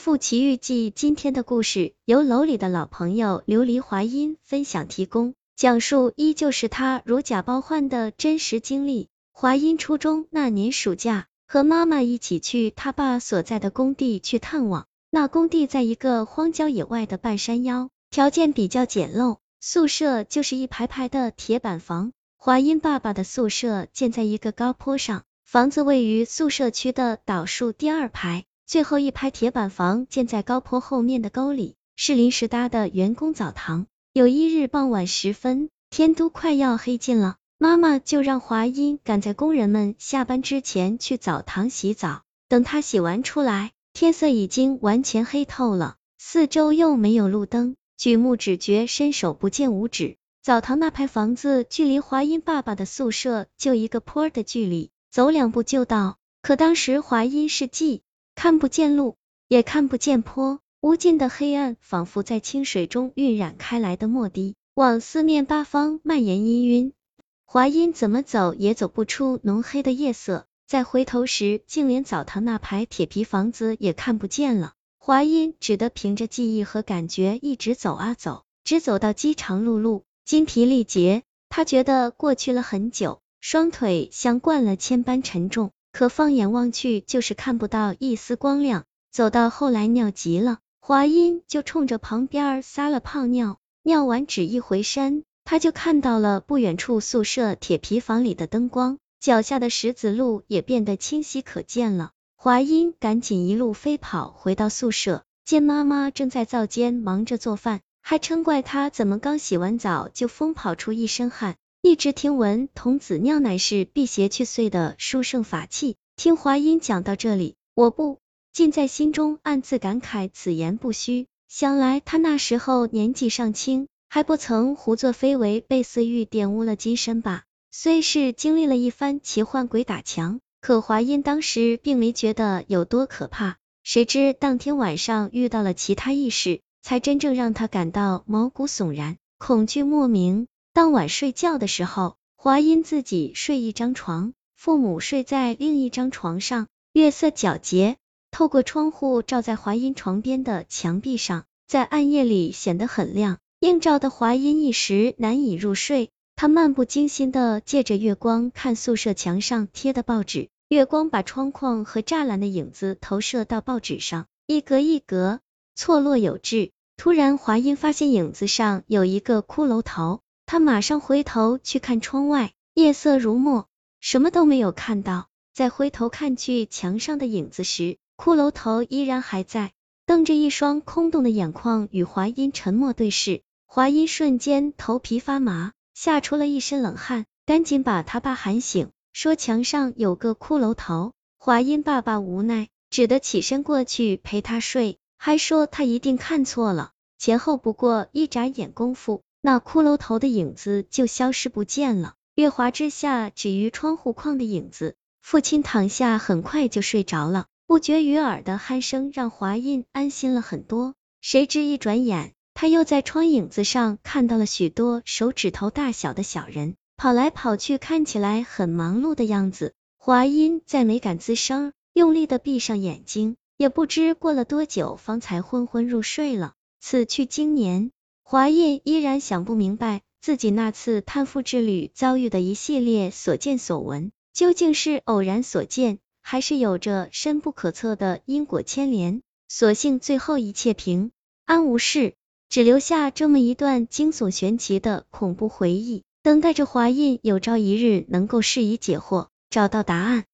富奇遇记》今天的故事由楼里的老朋友琉璃华音分享提供，讲述依旧是他如假包换的真实经历。华音初中那年暑假，和妈妈一起去他爸所在的工地去探望。那工地在一个荒郊野外的半山腰，条件比较简陋，宿舍就是一排排的铁板房。华音爸爸的宿舍建在一个高坡上，房子位于宿舍区的倒数第二排。最后一排铁板房建在高坡后面的沟里，是临时搭的员工澡堂。有一日傍晚时分，天都快要黑尽了，妈妈就让华音赶在工人们下班之前去澡堂洗澡。等他洗完出来，天色已经完全黑透了，四周又没有路灯，举目只觉伸手不见五指。澡堂那排房子距离华音爸爸的宿舍就一个坡的距离，走两步就到。可当时华音是记。看不见路，也看不见坡，无尽的黑暗仿佛在清水中晕染开来的墨滴，往四面八方蔓延氤氲。华音怎么走也走不出浓黑的夜色，再回头时，竟连澡堂那排铁皮房子也看不见了。华音只得凭着记忆和感觉一直走啊走，直走到饥肠辘辘、筋疲力竭。他觉得过去了很久，双腿像灌了铅般沉重。可放眼望去，就是看不到一丝光亮。走到后来，尿急了，华音就冲着旁边撒了泡尿。尿完，只一回身，他就看到了不远处宿舍铁皮房里的灯光，脚下的石子路也变得清晰可见了。华音赶紧一路飞跑回到宿舍，见妈妈正在灶间忙着做饭，还嗔怪他怎么刚洗完澡就疯跑出一身汗。一直听闻童子尿乃是辟邪去祟的殊胜法器。听华音讲到这里，我不禁在心中暗自感慨，此言不虚。想来他那时候年纪尚轻，还不曾胡作非为，被色欲玷污了金身吧。虽是经历了一番奇幻鬼打墙，可华音当时并没觉得有多可怕。谁知当天晚上遇到了其他异事，才真正让他感到毛骨悚然，恐惧莫名。当晚睡觉的时候，华音自己睡一张床，父母睡在另一张床上。月色皎洁，透过窗户照在华音床边的墙壁上，在暗夜里显得很亮，映照的华音一时难以入睡。他漫不经心的借着月光看宿舍墙上贴的报纸，月光把窗框和栅栏的影子投射到报纸上，一格一格，错落有致。突然，华音发现影子上有一个骷髅头。他马上回头去看窗外，夜色如墨，什么都没有看到。再回头看去墙上的影子时，骷髅头依然还在，瞪着一双空洞的眼眶，与华音沉默对视。华音瞬间头皮发麻，吓出了一身冷汗，赶紧把他爸喊醒，说墙上有个骷髅头。华音爸爸无奈，只得起身过去陪他睡，还说他一定看错了。前后不过一眨眼功夫。那骷髅头的影子就消失不见了，月华之下只余窗户框的影子。父亲躺下，很快就睡着了，不绝于耳的鼾声让华印安心了很多。谁知一转眼，他又在窗影子上看到了许多手指头大小的小人，跑来跑去，看起来很忙碌的样子。华音再没敢吱声，用力的闭上眼睛，也不知过了多久，方才昏昏入睡了。此去经年。华印依然想不明白，自己那次探父之旅遭遇的一系列所见所闻，究竟是偶然所见，还是有着深不可测的因果牵连？所幸最后一切平安无事，只留下这么一段惊悚玄奇的恐怖回忆，等待着华印有朝一日能够释疑解惑，找到答案。